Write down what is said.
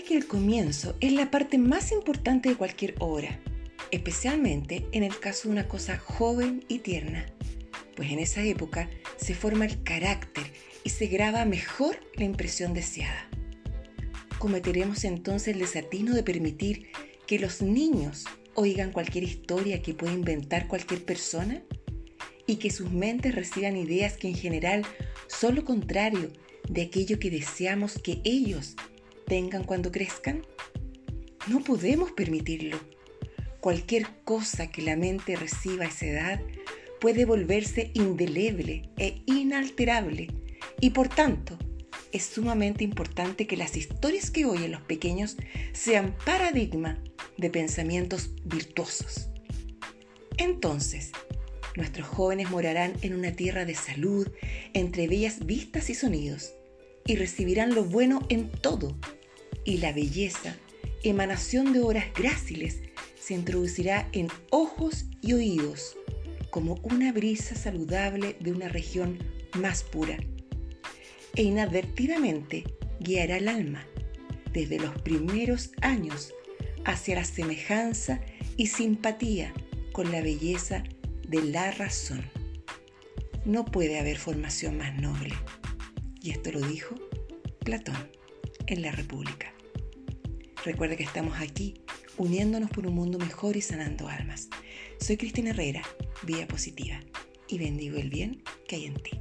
que el comienzo es la parte más importante de cualquier obra, especialmente en el caso de una cosa joven y tierna, pues en esa época se forma el carácter y se graba mejor la impresión deseada. Cometeremos entonces el desatino de permitir que los niños oigan cualquier historia que pueda inventar cualquier persona y que sus mentes reciban ideas que en general son lo contrario de aquello que deseamos que ellos tengan cuando crezcan? No podemos permitirlo. Cualquier cosa que la mente reciba a esa edad puede volverse indeleble e inalterable y por tanto es sumamente importante que las historias que oyen los pequeños sean paradigma de pensamientos virtuosos. Entonces, nuestros jóvenes morarán en una tierra de salud, entre bellas vistas y sonidos, y recibirán lo bueno en todo, y la belleza, emanación de obras gráciles, se introducirá en ojos y oídos, como una brisa saludable de una región más pura, e inadvertidamente guiará el alma, desde los primeros años, hacia la semejanza y simpatía con la belleza de la razón. No puede haber formación más noble. Y esto lo dijo Platón en la República. Recuerda que estamos aquí uniéndonos por un mundo mejor y sanando almas. Soy Cristina Herrera, Vía Positiva, y bendigo el bien que hay en ti.